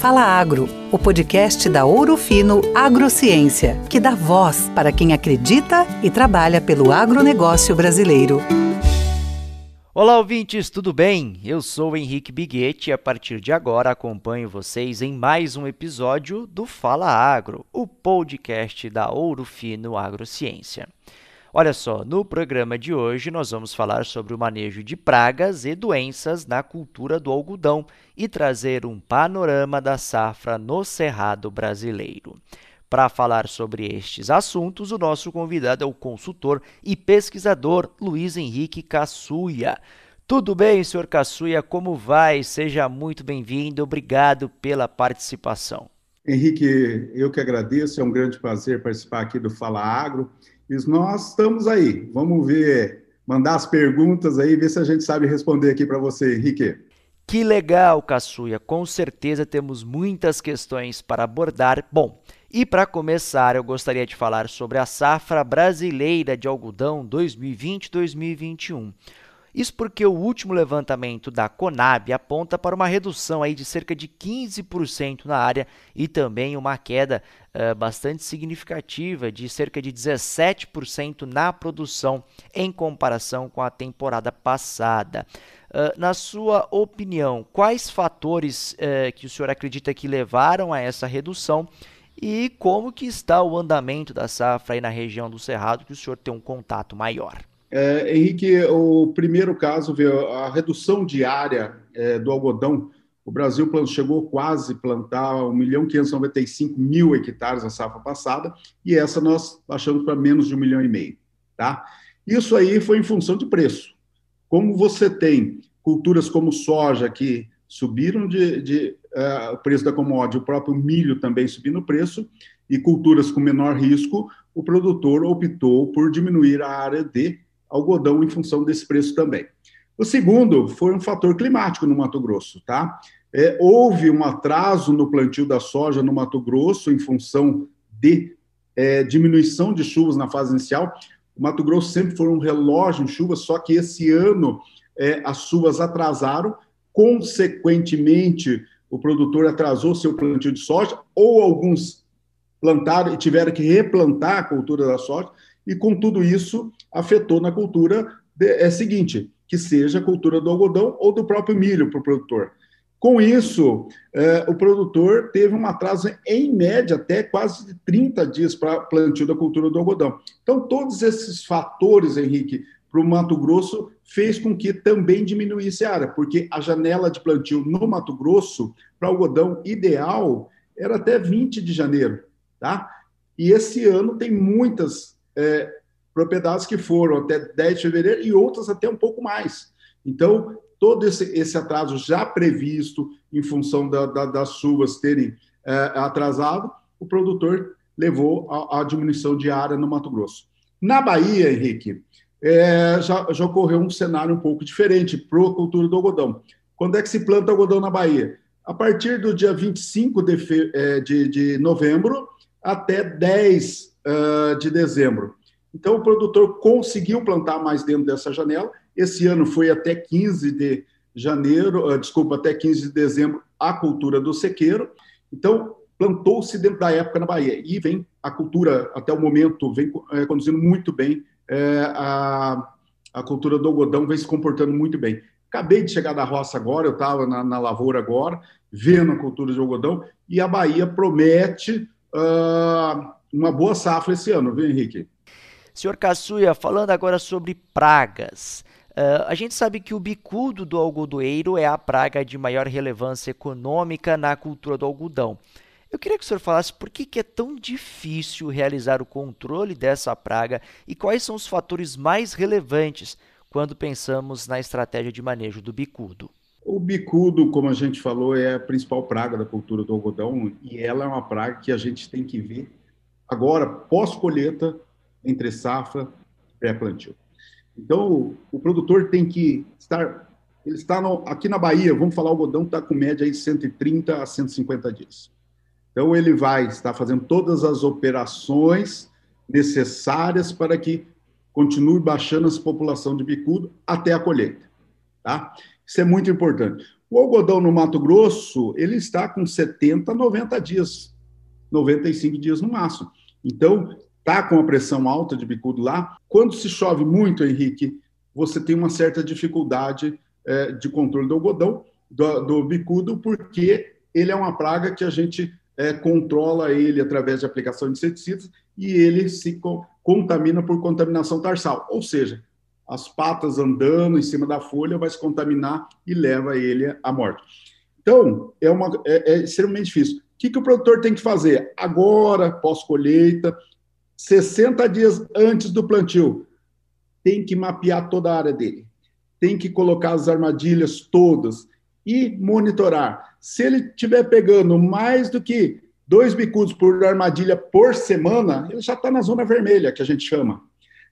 Fala Agro, o podcast da Ouro Fino Agrociência, que dá voz para quem acredita e trabalha pelo agronegócio brasileiro. Olá, ouvintes, tudo bem? Eu sou Henrique Biguete e a partir de agora acompanho vocês em mais um episódio do Fala Agro, o podcast da Ouro Fino Agrociência. Olha só, no programa de hoje nós vamos falar sobre o manejo de pragas e doenças na cultura do algodão e trazer um panorama da safra no cerrado brasileiro. Para falar sobre estes assuntos, o nosso convidado é o consultor e pesquisador Luiz Henrique Caçuia. Tudo bem, senhor Caçuia? Como vai? Seja muito bem-vindo. Obrigado pela participação. Henrique, eu que agradeço. É um grande prazer participar aqui do Fala Agro nós estamos aí. Vamos ver, mandar as perguntas aí, ver se a gente sabe responder aqui para você, Henrique. Que legal, Caçuia. Com certeza temos muitas questões para abordar. Bom, e para começar, eu gostaria de falar sobre a safra brasileira de algodão 2020-2021. Isso porque o último levantamento da Conab aponta para uma redução aí de cerca de 15% na área e também uma queda uh, bastante significativa de cerca de 17% na produção em comparação com a temporada passada. Uh, na sua opinião, quais fatores uh, que o senhor acredita que levaram a essa redução e como que está o andamento da safra aí na região do Cerrado, que o senhor tem um contato maior? É, Henrique, o primeiro caso veio a redução diária é, do algodão. O Brasil chegou quase a plantar 1 milhão 595 mil hectares na safra passada, e essa nós baixamos para menos de 1 milhão e meio. Tá? Isso aí foi em função de preço. Como você tem culturas como soja que subiram de, de uh, o preço da commodity, o próprio milho também subindo o preço, e culturas com menor risco, o produtor optou por diminuir a área de algodão em função desse preço também. O segundo foi um fator climático no Mato Grosso, tá? É, houve um atraso no plantio da soja no Mato Grosso em função de é, diminuição de chuvas na fase inicial. O Mato Grosso sempre foi um relógio em chuvas, só que esse ano é, as chuvas atrasaram, consequentemente o produtor atrasou seu plantio de soja, ou alguns plantaram e tiveram que replantar a cultura da soja, e com tudo isso afetou na cultura de, é seguinte, que seja a cultura do algodão ou do próprio milho para o produtor. Com isso, é, o produtor teve um atraso, em média, até quase de 30 dias para plantio da cultura do algodão. Então, todos esses fatores, Henrique, para o Mato Grosso, fez com que também diminuísse a área, porque a janela de plantio no Mato Grosso, para algodão ideal, era até 20 de janeiro. Tá? E esse ano tem muitas é, propriedades que foram até 10 de fevereiro e outras até um pouco mais. Então, todo esse, esse atraso já previsto em função da, da, das chuvas terem é, atrasado, o produtor levou a, diminuição de área no Mato Grosso. Na Bahia, Henrique, é, já, já ocorreu um cenário um pouco diferente para a cultura do algodão. Quando é que se planta algodão na Bahia? A partir do dia 25 de, fe, é, de, de novembro até 10 uh, de dezembro. Então, o produtor conseguiu plantar mais dentro dessa janela. Esse ano foi até 15 de janeiro, uh, desculpa, até 15 de dezembro, a cultura do sequeiro. Então, plantou-se dentro da época na Bahia. E vem a cultura, até o momento, vem é, conduzindo muito bem. É, a, a cultura do algodão vem se comportando muito bem. Acabei de chegar da roça agora, eu estava na, na, lavoura agora, vendo a cultura de algodão, e a Bahia promete uh, uma boa safra esse ano, viu, Henrique? Senhor Caçuia, falando agora sobre pragas. Uh, a gente sabe que o bicudo do algodoeiro é a praga de maior relevância econômica na cultura do algodão. Eu queria que o senhor falasse por que, que é tão difícil realizar o controle dessa praga e quais são os fatores mais relevantes quando pensamos na estratégia de manejo do bicudo. O bicudo, como a gente falou, é a principal praga da cultura do algodão e ela é uma praga que a gente tem que ver agora, pós-colheita, entre safra e pré-plantio. Então, o, produtor tem que estar. Ele está no, aqui na Bahia, vamos falar, o algodão está com média de 130 a 150 dias. Então, ele vai estar fazendo todas as operações necessárias para que continue baixando essa população de bicudo até a colheita. Tá? Isso é muito importante. O algodão no Mato Grosso, ele está com 70, 90 dias, 95 dias no máximo. Então, está com a pressão alta de bicudo lá. Quando se chove muito, Henrique, você tem uma certa dificuldade é, de controle do algodão, do, do, bicudo, porque ele é uma praga que a gente é, controla ele através de aplicação de inseticidas e ele se co contamina por contaminação tarsal, ou seja, as patas andando em cima da folha vai se contaminar e leva ele à morte. Então, é, uma, é, é extremamente difícil. O que, que o produtor tem que fazer? Agora, pós-colheita, 60 dias antes do plantio, tem que mapear toda a área dele. Tem que colocar as armadilhas todas e monitorar. Se ele estiver pegando mais do que dois bicudos por armadilha por semana, ele já está na zona vermelha, que a gente chama.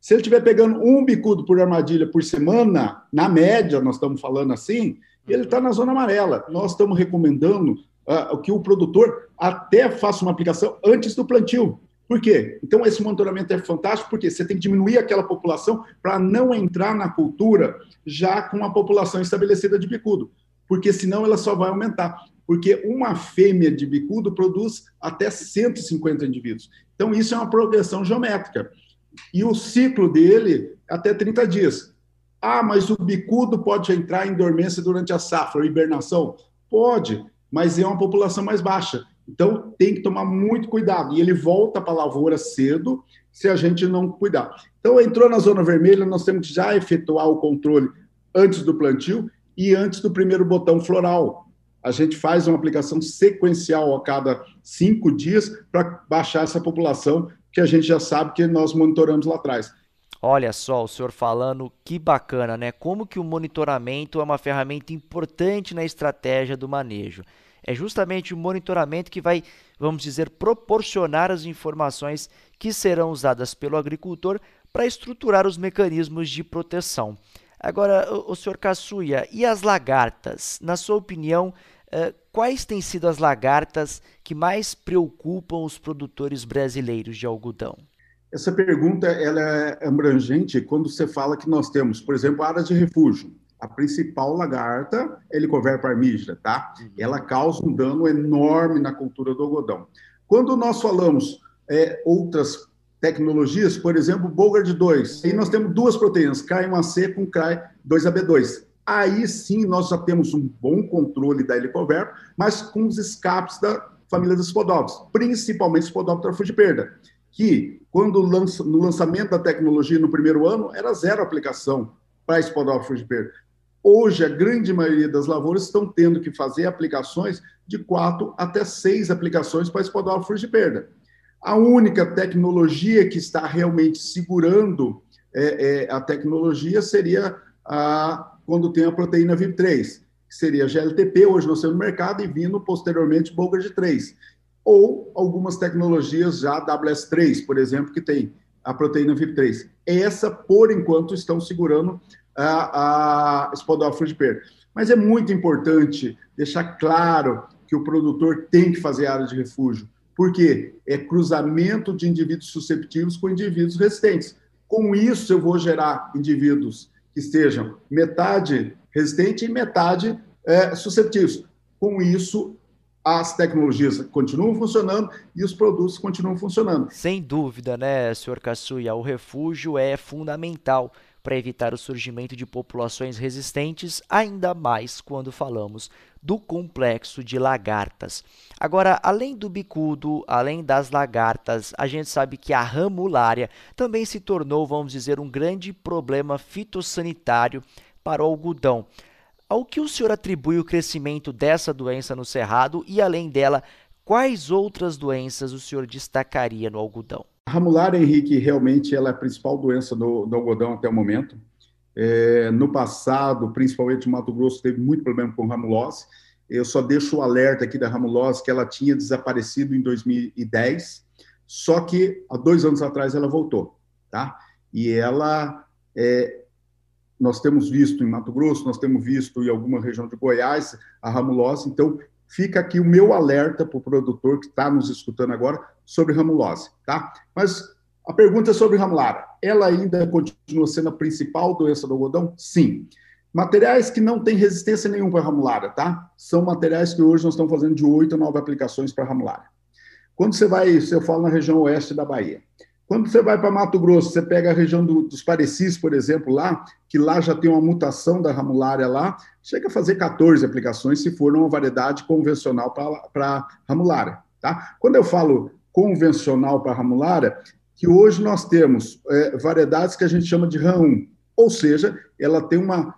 Se ele estiver pegando um bicudo por armadilha por semana, na média, nós estamos falando assim, ele está na zona amarela. Nós estamos recomendando uh, que o produtor até faça uma aplicação antes do plantio. Por quê? Então, esse monitoramento é fantástico, porque você tem que diminuir aquela população para não entrar na cultura já com a população estabelecida de bicudo, porque senão ela só vai aumentar. Porque uma fêmea de bicudo produz até 150 indivíduos. Então, isso é uma progressão geométrica e o ciclo dele é até 30 dias. Ah, mas o bicudo pode entrar em dormência durante a safra, hibernação? Pode, mas é uma população mais baixa. Então, tem que tomar muito cuidado. E ele volta para a lavoura cedo se a gente não cuidar. Então, entrou na zona vermelha, nós temos que já efetuar o controle antes do plantio e antes do primeiro botão floral. A gente faz uma aplicação sequencial a cada cinco dias para baixar essa população que a gente já sabe que nós monitoramos lá atrás. Olha só, o senhor falando, que bacana, né? Como que o monitoramento é uma ferramenta importante na estratégia do manejo. É justamente o monitoramento que vai, vamos dizer, proporcionar as informações que serão usadas pelo agricultor para estruturar os mecanismos de proteção. Agora, o, o senhor Caçuia, e as lagartas? Na sua opinião, uh, quais têm sido as lagartas que mais preocupam os produtores brasileiros de algodão? Essa pergunta ela é abrangente quando você fala que nós temos, por exemplo, áreas de refúgio. A principal lagarta é Helicover parmígera, tá? Uhum. Ela causa um dano enorme na cultura do algodão. Quando nós falamos é, outras tecnologias, por exemplo, Bogard 2, aí nós temos duas proteínas, CRY1C com CRY2AB2 aí sim nós já temos um bom controle da helicoverpa, mas com os escapes da família dos spodófilos, principalmente o spodófilo de perda, que quando lança, no lançamento da tecnologia no primeiro ano era zero aplicação para de perda. Hoje, a grande maioria das lavouras estão tendo que fazer aplicações de quatro até seis aplicações para spodófilo de perda. A única tecnologia que está realmente segurando é, é, a tecnologia seria a quando tem a proteína VIP3, que seria GLTP, hoje no mercado, e vindo posteriormente Bogard 3. Ou algumas tecnologias já WS3, por exemplo, que tem a proteína VIP3. Essa, por enquanto, estão segurando a, a de perda. Mas é muito importante deixar claro que o produtor tem que fazer área de refúgio, porque é cruzamento de indivíduos susceptíveis com indivíduos resistentes. Com isso, eu vou gerar indivíduos que estejam metade resistente e metade é, susceptíveis. Com isso, as tecnologias continuam funcionando e os produtos continuam funcionando. Sem dúvida, né, senhor Kassuya? O refúgio é fundamental para evitar o surgimento de populações resistentes, ainda mais quando falamos do complexo de lagartas. Agora, além do bicudo, além das lagartas, a gente sabe que a ramulária também se tornou, vamos dizer, um grande problema fitossanitário para o algodão. Ao que o senhor atribui o crescimento dessa doença no cerrado e, além dela, quais outras doenças o senhor destacaria no algodão? A ramulária, Henrique, realmente ela é a principal doença do, do algodão até o momento. É, no passado, principalmente o Mato Grosso, teve muito problema com ramulose. Eu só deixo o alerta aqui da ramulose que ela tinha desaparecido em 2010, só que há dois anos atrás ela voltou, tá? E ela, é, nós temos visto em Mato Grosso, nós temos visto em alguma região de Goiás a ramulose, então fica aqui o meu alerta para o produtor que está nos escutando agora sobre ramulose, tá? Mas a pergunta é sobre ramulária. Ela ainda continua sendo a principal doença do algodão? Sim. Materiais que não têm resistência nenhuma para ramulária, tá? São materiais que hoje nós estamos fazendo de oito a nove aplicações para ramulária. Quando você vai, se eu falo na região oeste da Bahia, quando você vai para Mato Grosso, você pega a região do, dos Parecis, por exemplo, lá, que lá já tem uma mutação da ramulária lá, chega a fazer 14 aplicações se for uma variedade convencional para ramulária. Tá? Quando eu falo convencional para ramulária, que hoje nós temos é, variedades que a gente chama de RAM1, ou seja, ela tem uma,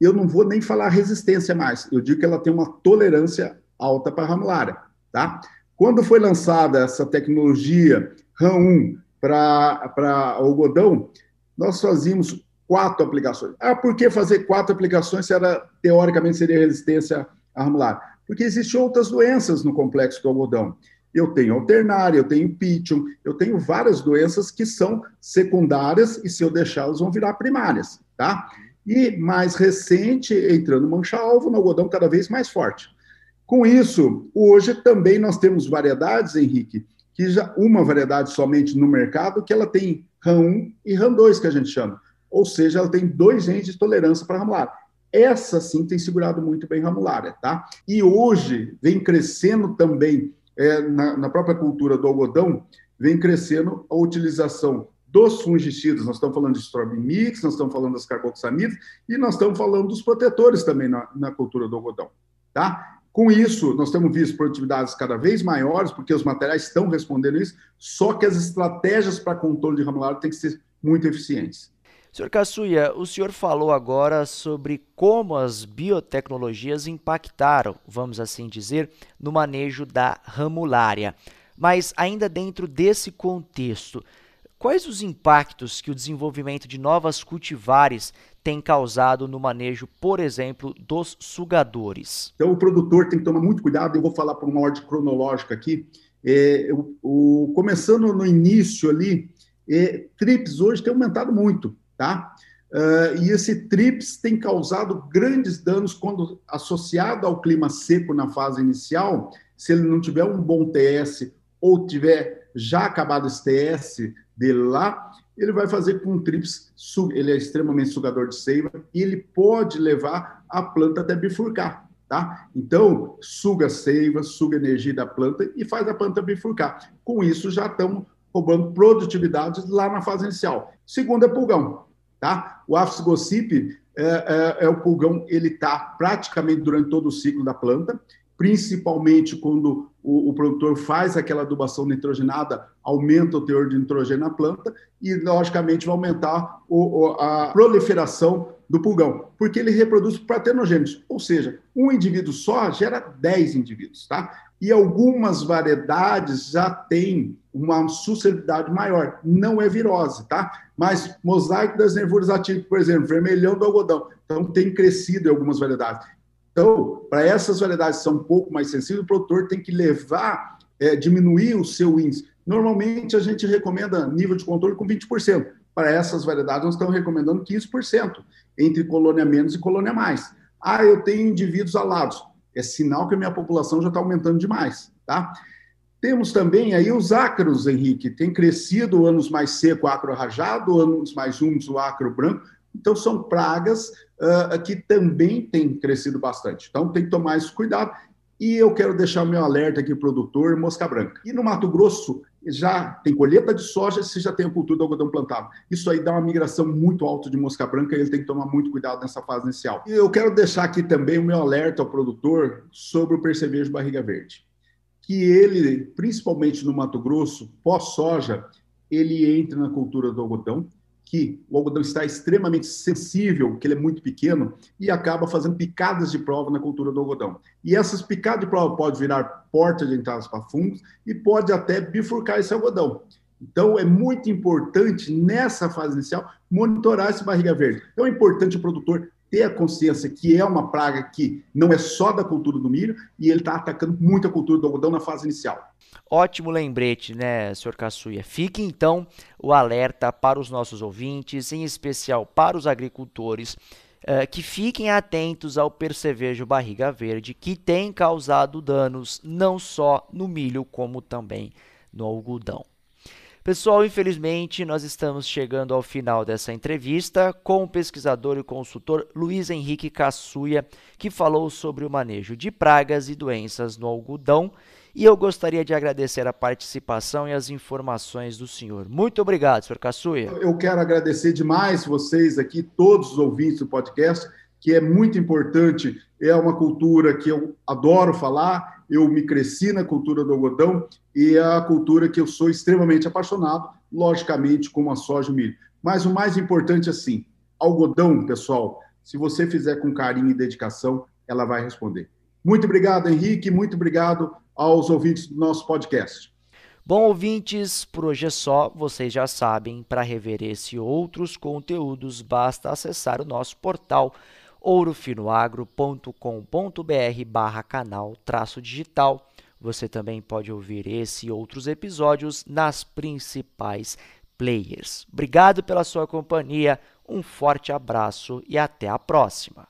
eu não vou nem falar resistência mais, eu digo que ela tem uma tolerância alta para ramulária. Tá? Quando foi lançada essa tecnologia RAM1 para algodão, nós fazíamos quatro aplicações. Ah, por que fazer quatro aplicações se era, teoricamente seria resistência a ramular? Porque existem outras doenças no complexo do algodão. Eu tenho alternária, eu tenho pitchum, eu tenho várias doenças que são secundárias e se eu deixar elas vão virar primárias, tá? E mais recente, entrando mancha-alvo no algodão cada vez mais forte. Com isso, hoje também nós temos variedades, Henrique, que já uma variedade somente no mercado, que ela tem RAM1 e RAM2, que a gente chama. Ou seja, ela tem dois genes de tolerância para ramulária. Essa sim tem segurado muito bem ramulária, tá? E hoje vem crescendo também, é, na, na própria cultura do algodão, vem crescendo a utilização dos fungicidas, nós estamos falando de strobimix, nós estamos falando das carboxamidas e nós estamos falando dos protetores também na, na cultura do algodão, tá? Com isso, nós temos visto produtividades cada vez maiores, porque os materiais estão respondendo isso, só que as estratégias para controle de ramulário têm que ser muito eficientes. Senhor Kassuya, o senhor falou agora sobre como as biotecnologias impactaram, vamos assim dizer, no manejo da ramulária. Mas ainda dentro desse contexto, Quais os impactos que o desenvolvimento de novas cultivares tem causado no manejo, por exemplo, dos sugadores? Então, o produtor tem que tomar muito cuidado, eu vou falar por uma ordem cronológica aqui. É, o, o, começando no início ali, é, TRIPS hoje tem aumentado muito, tá? Uh, e esse TRIPS tem causado grandes danos quando associado ao clima seco na fase inicial, se ele não tiver um bom TS ou tiver já acabado esse TS, dele lá, ele vai fazer com um trips, ele é extremamente sugador de seiva e ele pode levar a planta até bifurcar, tá? Então, suga seiva, suga energia da planta e faz a planta bifurcar. Com isso, já estamos roubando produtividade lá na fase inicial. Segundo é pulgão, tá? O Apis gossip é, é, é o pulgão, ele está praticamente durante todo o ciclo da planta, principalmente quando o, o, produtor faz aquela adubação nitrogenada, aumenta o teor de nitrogênio na planta e, logicamente, vai aumentar o, o, a proliferação do pulgão, porque ele reproduz patenogênios, ou seja, um indivíduo só gera 10 indivíduos, tá? E algumas variedades já têm uma suscetibilidade maior, não é virose, tá? Mas mosaico das nervuras atípicas, por exemplo, vermelhão do algodão, então tem crescido em algumas variedades. Então, para essas variedades que são um pouco mais sensíveis, o produtor tem que levar, é, diminuir o seu índice. Normalmente, a gente recomenda nível de controle com 20%. Para essas variedades, nós estamos recomendando 15%, entre colônia menos e colônia mais. Ah, eu tenho indivíduos alados. É sinal que a minha população já está aumentando demais, tá? Temos também aí os ácaros, Henrique. Tem crescido anos mais seco, acro rajado, anos mais úmidos, o acro branco. Então, são pragas uh, que também têm crescido bastante. Então, tem que tomar esse cuidado. E eu quero deixar o meu alerta aqui, produtor, mosca branca. E no Mato Grosso, já tem colheita de soja, se já tem a cultura do algodão plantado. Isso aí dá uma migração muito alta de mosca branca e ele tem que tomar muito cuidado nessa fase inicial. E eu quero deixar aqui também o meu alerta ao produtor sobre o percevejo barriga verde. Que ele, principalmente no Mato Grosso, pós-soja, ele entra na cultura do algodão, que o algodão está extremamente sensível, que ele é muito pequeno, e acaba fazendo picadas de prova na cultura do algodão. E essas picadas de prova podem virar porta de entrada para fungos e pode até bifurcar esse algodão. Então, é muito importante, nessa fase inicial, monitorar esse barriga verde. Então, é importante o produtor ter a consciência que é uma praga que não é só da cultura do milho e ele está atacando muito a cultura do algodão na fase inicial. Ótimo lembrete, né, senhor Caçuia? Fique então o alerta para os nossos ouvintes, em especial para os agricultores, uh, que fiquem atentos ao percevejo barriga verde, que tem causado danos não só no milho, como também no algodão. Pessoal, infelizmente, nós estamos chegando ao final dessa entrevista com o pesquisador e consultor Luiz Henrique Cassuia, que falou sobre o manejo de pragas e doenças no algodão. E eu gostaria de agradecer a participação e as informações do senhor. Muito obrigado, senhor Cassuia. Eu quero agradecer demais vocês aqui, todos os ouvintes do podcast, que é muito importante, é uma cultura que eu adoro falar, eu me cresci na cultura do algodão e é a cultura que eu sou extremamente apaixonado, logicamente, como a soja e o milho. Mas o mais importante, assim, algodão, pessoal, se você fizer com carinho e dedicação, ela vai responder. Muito obrigado, Henrique, muito obrigado aos ouvintes do nosso podcast. Bom, ouvintes, por hoje é só. Vocês já sabem, para rever esse e outros conteúdos, basta acessar o nosso portal ourofinoagro.com.br barra canal traço digital. Você também pode ouvir esse e outros episódios nas principais players. Obrigado pela sua companhia, um forte abraço e até a próxima.